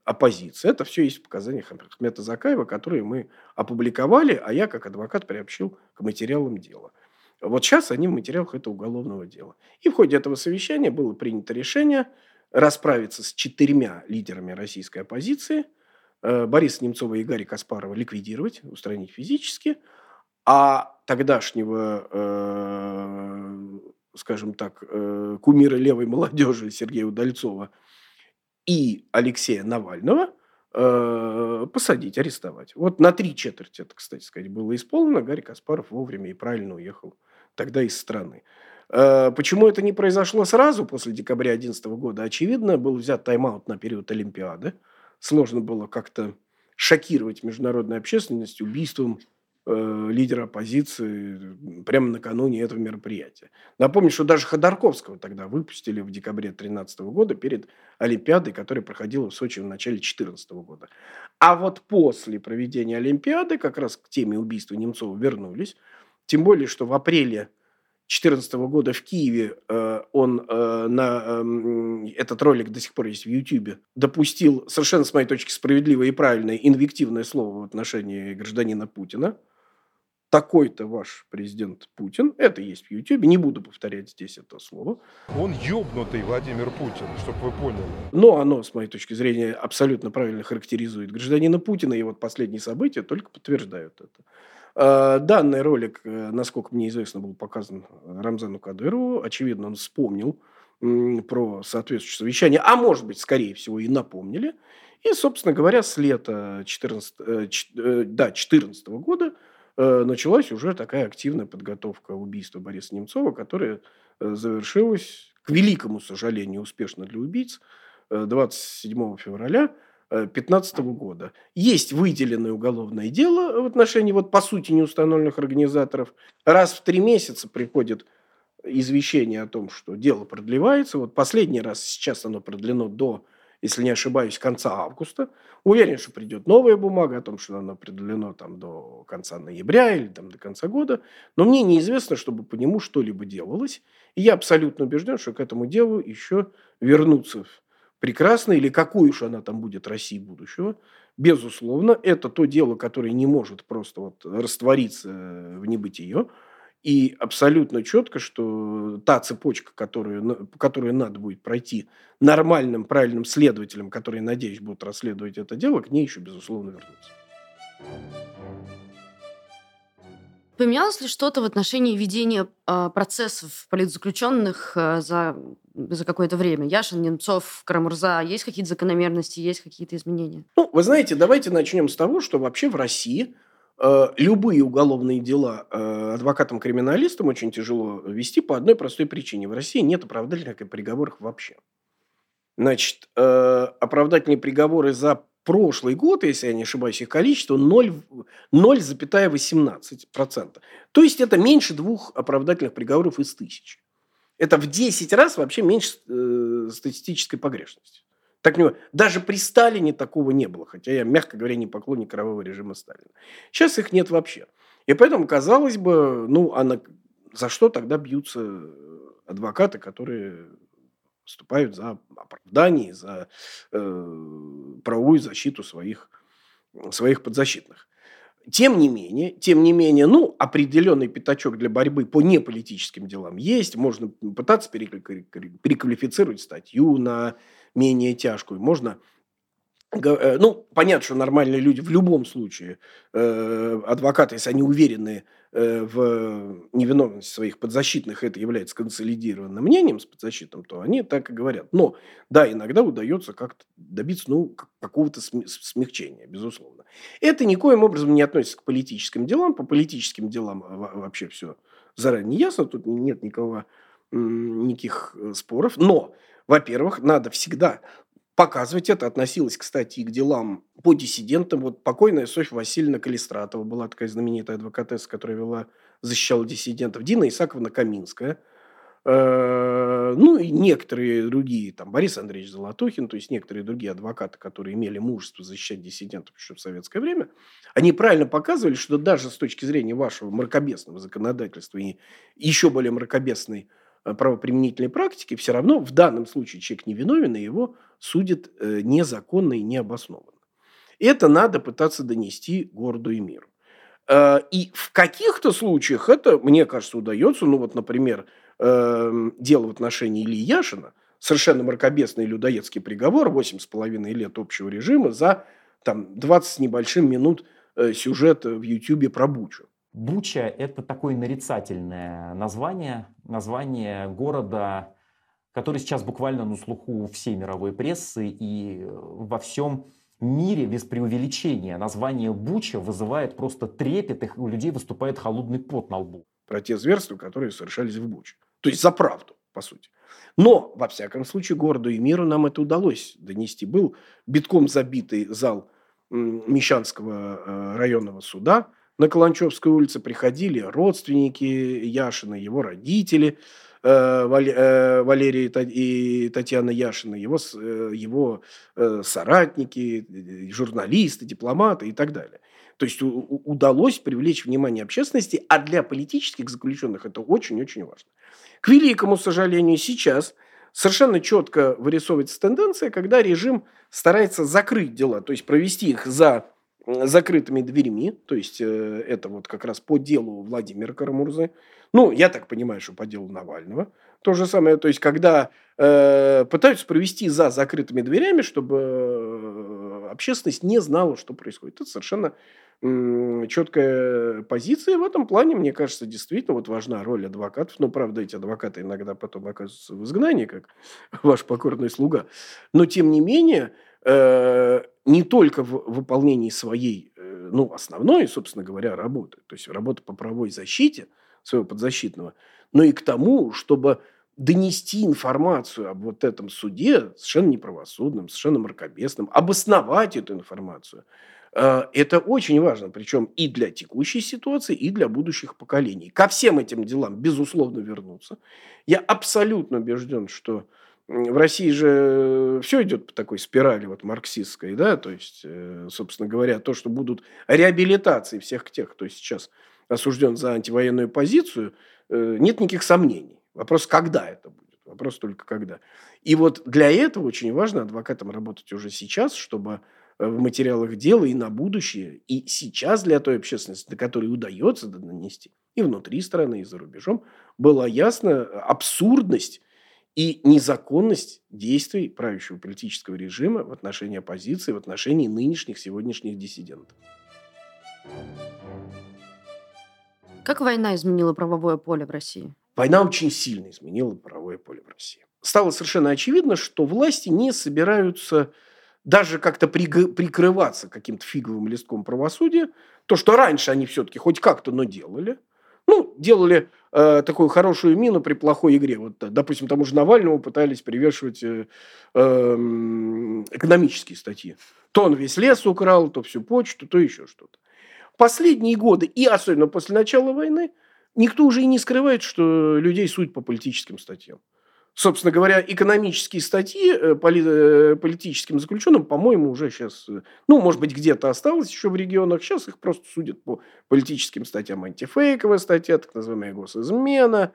оппозицией. Это все есть в показаниях Ахмета Закаева, которые мы опубликовали, а я как адвокат приобщил к материалам дела. Вот сейчас они в материалах этого уголовного дела. И в ходе этого совещания было принято решение расправиться с четырьмя лидерами российской оппозиции, э, Бориса Немцова и Гарри Каспарова ликвидировать, устранить физически – а тогдашнего, э, скажем так, э, кумира левой молодежи Сергея Удальцова и Алексея Навального э, посадить, арестовать. Вот на три четверти это, кстати сказать, было исполнено. Гарри Каспаров вовремя и правильно уехал тогда из страны. Э, почему это не произошло сразу после декабря 2011 года? Очевидно, был взят тайм-аут на период Олимпиады. Сложно было как-то шокировать международную общественность убийством э, лидера оппозиции прямо накануне этого мероприятия. Напомню, что даже Ходорковского тогда выпустили в декабре 2013 года перед Олимпиадой, которая проходила в Сочи в начале 2014 года. А вот после проведения Олимпиады как раз к теме убийства Немцова вернулись. Тем более, что в апреле 2014 года в Киеве э, он э, на э, этот ролик до сих пор есть в Ютьюбе допустил совершенно с моей точки справедливое и правильное инвективное слово в отношении гражданина Путина. Такой-то ваш президент Путин. Это есть в Ютьюбе. Не буду повторять здесь это слово. Он ёбнутый Владимир Путин, чтобы вы поняли. Но оно, с моей точки зрения, абсолютно правильно характеризует гражданина Путина. И вот последние события только подтверждают это. А, данный ролик, э, насколько мне известно, был показан Рамзану Кадырову. Очевидно, он вспомнил про соответствующее совещание, а может быть, скорее всего, и напомнили. И, собственно говоря, с лета 14, э, э, да, 14 года началась уже такая активная подготовка убийства Бориса Немцова, которая завершилась, к великому сожалению, успешно для убийц, 27 февраля 2015 года. Есть выделенное уголовное дело в отношении, вот по сути, неустановленных организаторов. Раз в три месяца приходит извещение о том, что дело продлевается. Вот последний раз сейчас оно продлено до, если не ошибаюсь, конца августа. Уверен, что придет новая бумага о том, что оно продлено там до конца ноября или там до конца года. Но мне неизвестно, чтобы по нему что-либо делалось. И я абсолютно убежден, что к этому делу еще вернутся прекрасна или какой уж она там будет России будущего, безусловно, это то дело, которое не может просто вот раствориться в небытие. И абсолютно четко, что та цепочка, которую, которую надо будет пройти нормальным, правильным следователям, которые, надеюсь, будут расследовать это дело, к ней еще, безусловно, вернуться. Поменялось ли что-то в отношении ведения э, процессов политзаключенных э, за, за какое-то время? Яшин, Немцов, Карамурза, есть какие-то закономерности, есть какие-то изменения? Ну, вы знаете, давайте начнем с того, что вообще в России любые уголовные дела э, адвокатам-криминалистам очень тяжело вести по одной простой причине. В России нет оправдательных приговоров вообще. Значит, э, оправдательные приговоры за прошлый год, если я не ошибаюсь, их количество 0,18%. То есть это меньше двух оправдательных приговоров из тысячи. Это в 10 раз вообще меньше э, статистической погрешности. Так не, даже при Сталине такого не было, хотя я, мягко говоря, не поклонник кровавого режима Сталина. Сейчас их нет вообще. И поэтому, казалось бы, ну, а на, за что тогда бьются адвокаты, которые выступают за оправдание, за э, правовую защиту своих, своих подзащитных. Тем не менее, тем не менее, ну, определенный пятачок для борьбы по неполитическим делам есть. Можно пытаться переквалифицировать статью на менее тяжкую. Можно Э, ну, понятно, что нормальные люди в любом случае, э, адвокаты, если они уверены э, в невиновности своих подзащитных, это является консолидированным мнением с подзащитным, то они так и говорят. Но, да, иногда удается как-то добиться, ну, какого-то смягчения, безусловно. Это никоим образом не относится к политическим делам. По политическим делам вообще все заранее ясно, тут нет никакого, никаких э, споров. Но, во-первых, надо всегда показывать это. Относилось, кстати, и к делам по диссидентам. Вот покойная Софья Васильевна Калистратова была такая знаменитая адвокатесса, которая вела, защищала диссидентов. Дина Исаковна Каминская. Э, ну и некоторые другие, там Борис Андреевич Золотухин, то есть некоторые другие адвокаты, которые имели мужество защищать диссидентов еще в советское время, они правильно показывали, что даже с точки зрения вашего мракобесного законодательства и еще более мракобесной правоприменительной практики, все равно в данном случае человек невиновен, и его судят э, незаконно и необоснованно. Это надо пытаться донести городу и миру. Э, и в каких-то случаях это, мне кажется, удается. Ну вот, например, эм, дело в отношении Ильи Яшина, совершенно мракобесный людоедский приговор, 8,5 лет общего режима за там, 20 с небольшим минут сюжета в Ютьюбе про Бучу. Буча – это такое нарицательное название, название города, который сейчас буквально на слуху всей мировой прессы и во всем мире без преувеличения. Название Буча вызывает просто трепет, и у людей выступает холодный пот на лбу. Про те зверства, которые совершались в Буче. То есть за правду, по сути. Но, во всяком случае, городу и миру нам это удалось донести. Был битком забитый зал Мещанского э, районного суда – на Каланчевской улице приходили родственники Яшина, его родители, э, э, Валерий и Татьяна Яшина, его, его соратники, журналисты, дипломаты и так далее. То есть удалось привлечь внимание общественности, а для политических заключенных это очень-очень важно. К великому сожалению, сейчас совершенно четко вырисовывается тенденция, когда режим старается закрыть дела, то есть провести их за закрытыми дверьми, то есть э, это вот как раз по делу Владимира Карамурзы, ну, я так понимаю, что по делу Навального, то же самое, то есть когда э, пытаются провести за закрытыми дверями, чтобы э, общественность не знала, что происходит. Это совершенно четкая позиция. В этом плане, мне кажется, действительно вот важна роль адвокатов. Но, правда, эти адвокаты иногда потом оказываются в изгнании, как ваш покорный слуга. Но, тем не менее, э, не только в выполнении своей, э, ну, основной, собственно говоря, работы, то есть работы по правовой защите своего подзащитного, но и к тому, чтобы донести информацию об вот этом суде совершенно неправосудным, совершенно мракобесным, обосновать эту информацию – Э, это очень важно, причем и для текущей ситуации, и для будущих поколений. Ко всем этим делам, безусловно, вернуться. Я абсолютно убежден, что в России же все идет по такой спирали вот марксистской, да, то есть, э, собственно говоря, то, что будут реабилитации всех тех, кто сейчас осужден за антивоенную позицию, э, нет никаких сомнений. Вопрос, когда это будет. Вопрос только когда. И вот для этого очень важно адвокатам работать уже сейчас, чтобы Э, в материалах дела и на будущее, и сейчас для той общественности, до которой удается донести, и внутри страны, и за рубежом, была ясна абсурдность и незаконность действий правящего политического режима в отношении оппозиции, в отношении нынешних, сегодняшних диссидентов. Как война изменила правовое поле в России? Война очень сильно изменила правовое поле в России. Стало совершенно очевидно, что власти не собираются даже как-то прикрываться каким-то фиговым листком правосудия, то, что раньше они все-таки хоть как-то, но делали. Ну, делали э, такую хорошую мину при плохой игре. Вот, допустим, тому же Навальному пытались привешивать э, э, экономические статьи. То он весь лес украл, то всю почту, то еще что-то. Последние годы, и особенно после начала войны, никто уже и не скрывает, что людей суть по политическим статьям собственно говоря, экономические статьи э, э, политическим заключенным, по-моему, уже сейчас, э, ну, может быть, где-то осталось еще в регионах, сейчас их просто судят по политическим статьям. Антифейковая статья, так называемая госизмена,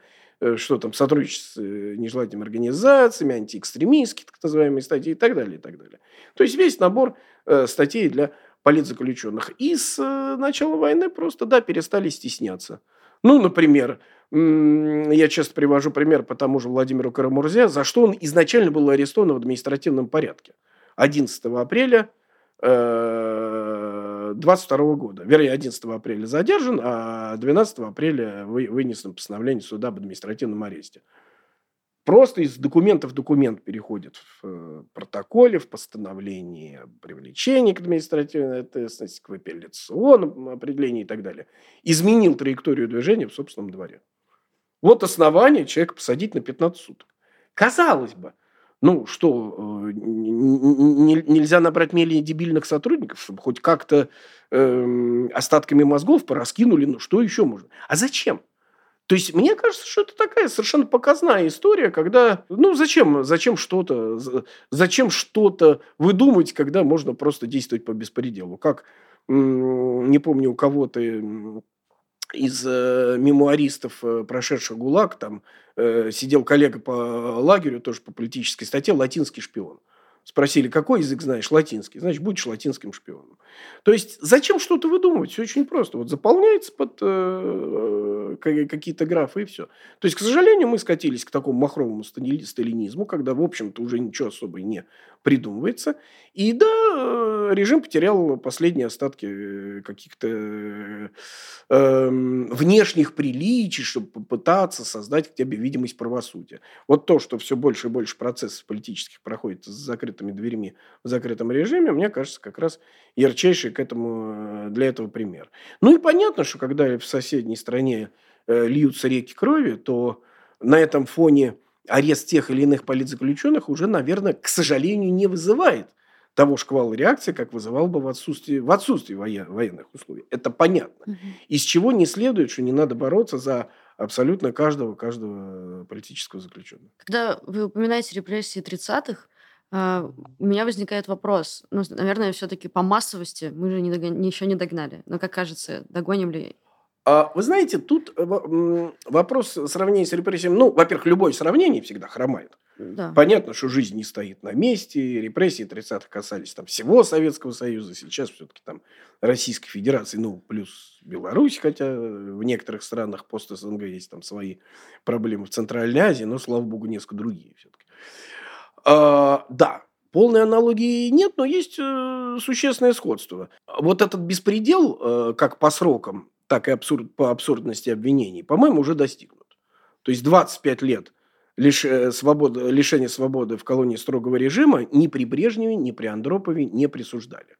что там, сотрудничество с нежелательными организациями, антиэкстремистские так называемые статьи и так далее, и так далее. То есть весь набор статей для политзаключенных. И с начала войны просто, да, перестали стесняться. Ну, например, я часто привожу пример по тому же Владимиру Карамурзе, за что он изначально был арестован в административном порядке. 11 апреля 22 э, года. Вернее, 11 апреля задержан, а 12 апреля вынесено постановление суда об административном аресте. Просто из документа в документ переходит в э, протоколе, в постановлении о привлечении к административной ответственности, к апелляционному определению и так далее. Изменил траекторию движения в собственном дворе. Вот основание человека посадить на 15 суток. Казалось бы, ну что, э, нельзя набрать менее дебильных сотрудников, чтобы хоть как-то э, остатками мозгов пораскинули, ну что еще можно? А зачем? То есть, мне кажется, что это такая совершенно показная история, когда, ну, зачем, зачем что-то, зачем что-то выдумывать, когда можно просто действовать по беспределу. Как, не помню, у кого-то из э, мемуаристов, э, прошедших ГУЛАГ, там э, сидел коллега по лагерю, тоже по политической статье, латинский шпион. Спросили, какой язык знаешь? Латинский. Значит, будешь латинским шпионом. То есть, зачем что-то выдумывать? Все очень просто. Вот заполняется под э, э какие-то графы и все. То есть, к сожалению, мы скатились к такому махровому сталинизму, когда, в общем-то, уже ничего особо не придумывается. И да, режим потерял последние остатки э, каких-то э, эм, внешних приличий, чтобы попытаться создать хотя бы видимость правосудия. Вот то, что все больше и больше процессов политических проходит с закрытыми дверьми в закрытом режиме, мне кажется, как раз ярчайший к этому, для этого пример. Ну и понятно, что когда в соседней стране льются реки крови, то на этом фоне арест тех или иных политзаключенных уже, наверное, к сожалению, не вызывает того шквала реакции, как вызывал бы в отсутствии, в отсутствии военных условий. Это понятно. Угу. Из чего не следует, что не надо бороться за абсолютно каждого, каждого политического заключенного. Когда вы упоминаете репрессии 30-х, а, у меня возникает вопрос. Ну, наверное, все-таки по массовости мы же не догон... еще не догнали. Но, как кажется, догоним ли а, вы знаете, тут э, вопрос сравнения с репрессиями. Ну, во-первых, любое сравнение всегда хромает. Да. Понятно, что жизнь не стоит на месте. Репрессии 30-х касались там всего Советского Союза. Сейчас все-таки там Российской Федерации, ну, плюс Беларусь, хотя в некоторых странах пост-СНГ есть там свои проблемы в Центральной Азии, но, слава богу, несколько другие все-таки. А, да, полной аналогии нет, но есть э, существенное сходство. Вот этот беспредел, э, как по срокам, так и абсурд, по абсурдности обвинений, по-моему, уже достигнут. То есть 25 лет лиш, э, свободы, лишения свободы в колонии строгого режима ни при Брежневе, ни при Андропове не присуждали.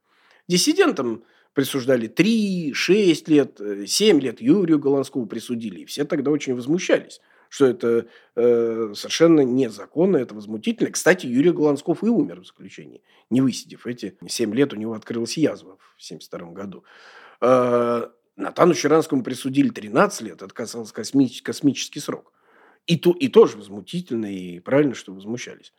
Диссидентам присуждали 3, 6 лет, 7 лет Юрию Голландскову присудили. И все тогда очень возмущались, что это э, совершенно незаконно, это возмутительно. Кстати, Юрий Голландсков и умер в заключении, не высидев эти 7 лет, у него открылась язва в 1972 году. Э, Натану Щеранскому присудили 13 лет, это касалось космический, космический срок. И, то, и тоже возмутительно, и правильно, что возмущались.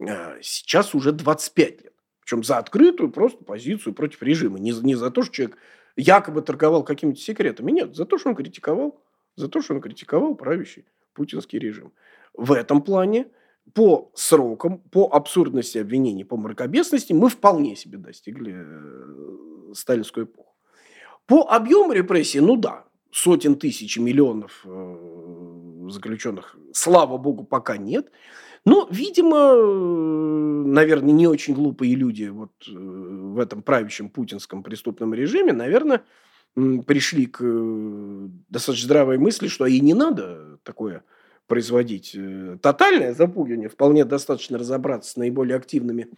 А, сейчас уже 25 лет. Причем за открытую просто позицию против режима. Не, не за то, что человек якобы торговал какими-то секретами. Нет, за то, что он критиковал, за то, что он критиковал правящий путинский режим. В этом плане по срокам, по абсурдности обвинений, по мракобесности мы вполне себе достигли э, сталинскую эпоху. По объему репрессий, ну да, сотен тысяч, миллионов э, заключенных, слава богу, пока нет. Но, видимо, наверное, не очень глупые люди вот э, в этом правящем путинском преступном режиме, наверное, пришли к э, достаточно здравой мысли, что и не надо такое производить. Тотальное запугивание вполне достаточно разобраться с наиболее активными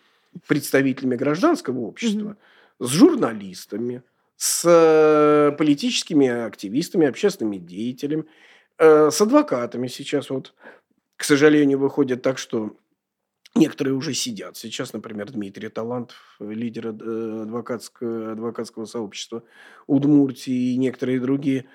представителями гражданского общества, mm-hmm. с журналистами, с э, политическими активистами, общественными деятелями, э, с адвокатами сейчас вот, к сожалению, выходит так, что некоторые уже сидят. Сейчас, например, Дмитрий Талантов, лидер э, адвокатского, адвокатского сообщества Удмуртии и некоторые другие.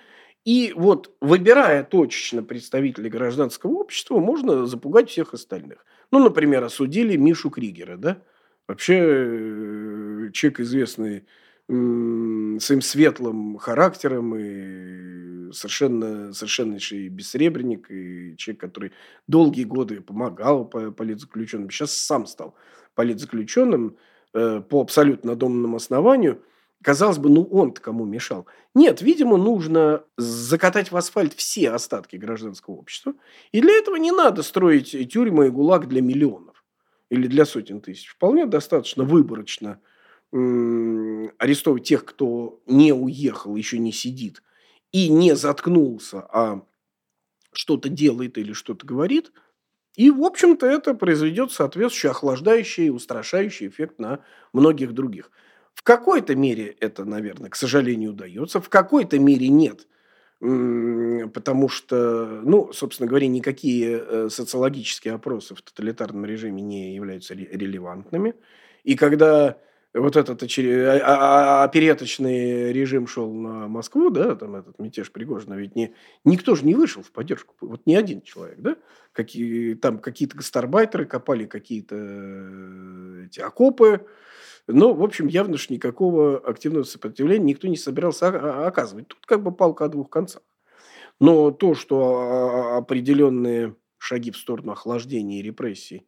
И вот, выбирая точечно представителей гражданского общества, можно запугать всех остальных. Ну, например, осудили Мишу Кригера, да? Вообще, человек известный своим светлым характером и совершенно, совершеннейший бессребренник, и человек, который долгие годы помогал политзаключенным, сейчас сам стал политзаключенным э, по абсолютно надуманному основанию. Казалось бы, ну он-то кому мешал? Нет, видимо, нужно закатать в асфальт все остатки гражданского общества. И для этого не надо строить тюрьмы и гулаг для миллионов или для сотен тысяч. Вполне достаточно выборочно – арестовывать тех, кто не уехал, еще не сидит, и не заткнулся, а что-то делает или что-то говорит, и, в общем-то, это произведет соответствующий охлаждающий, устрашающий эффект на многих других. В какой-то мере это, наверное, к сожалению, удается, в какой-то мере нет. Потому что, ну, собственно говоря, никакие э, социологические опросы в тоталитарном режиме не являются релевантными. И когда вот этот очер... А, а, а, опереточный режим шел на Москву, да, там этот мятеж Пригожина, ведь не... никто же не вышел в поддержку, вот ни один человек, да, Какие... там какие-то гастарбайтеры копали какие-то э, эти окопы, но, в общем, явно же никакого активного сопротивления никто не собирался оказывать. Тут как бы палка о двух концах. Но то, что определенные шаги в сторону охлаждения и репрессий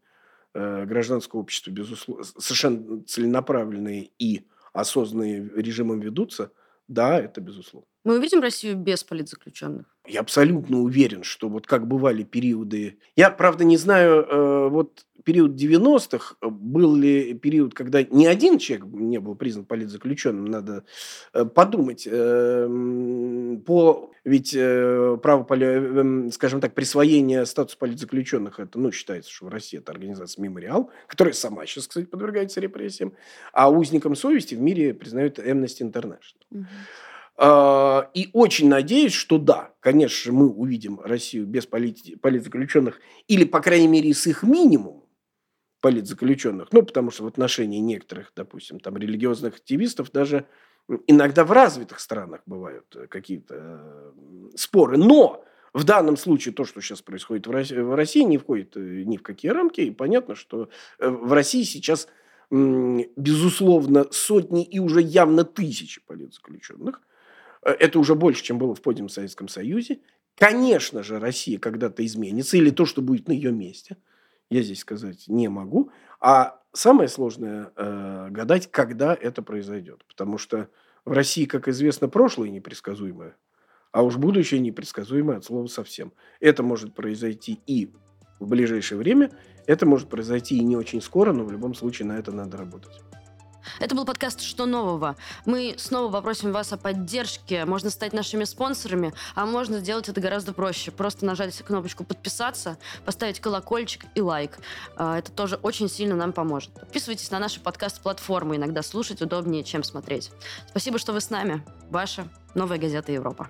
гражданского общества, безусловно, совершенно целенаправленные и осознанные режимом ведутся, да, это безусловно. Мы увидим Россию без политзаключенных? Я абсолютно уверен, что вот как бывали периоды... Я, правда, не знаю, э, вот период 90-х, э, был ли период, когда ни один человек не был признан политзаключенным, надо э, подумать. Эм, по, ведь право, эм, скажем так, присвоения статуса политзаключенных, это, ну, считается, что в России это организация «Мемориал», которая сама сейчас, кстати, подвергается репрессиям, а узником совести в мире признают Amnesty International. Угу. А, и очень надеюсь, что да, конечно, мы увидим Россию без политзаключенных или, по крайней мере, с их минимумом. политзаключенных. Ну, потому что в отношении некоторых, допустим, там религиозных активистов даже иногда в развитых странах бывают э, какие-то э, споры. Но в данном случае то, что сейчас происходит в России, в России не входит э, ни в какие рамки. И понятно, что в России сейчас, безусловно, сотни и уже явно тысячи политзаключенных. Это уже больше, чем было в позднем Советском Союзе. Конечно же, Россия когда-то изменится, или то, что будет на ее месте. Я здесь сказать не могу. А самое сложное э, гадать, когда это произойдет. Потому что в России, как известно, прошлое непредсказуемое, а уж будущее непредсказуемое от слова совсем. Это может произойти и в ближайшее время, это может произойти и не очень скоро, но в любом случае на это надо работать. Это был подкаст «Что нового?». Мы снова попросим вас о поддержке. Можно стать нашими спонсорами, а можно сделать это гораздо проще. Просто нажать кнопочку «Подписаться», поставить колокольчик и лайк. А, это тоже очень сильно нам поможет. Подписывайтесь на наши подкаст-платформы. Иногда слушать удобнее, чем смотреть. Спасибо, что вы с нами. Ваша «Новая газета Европа».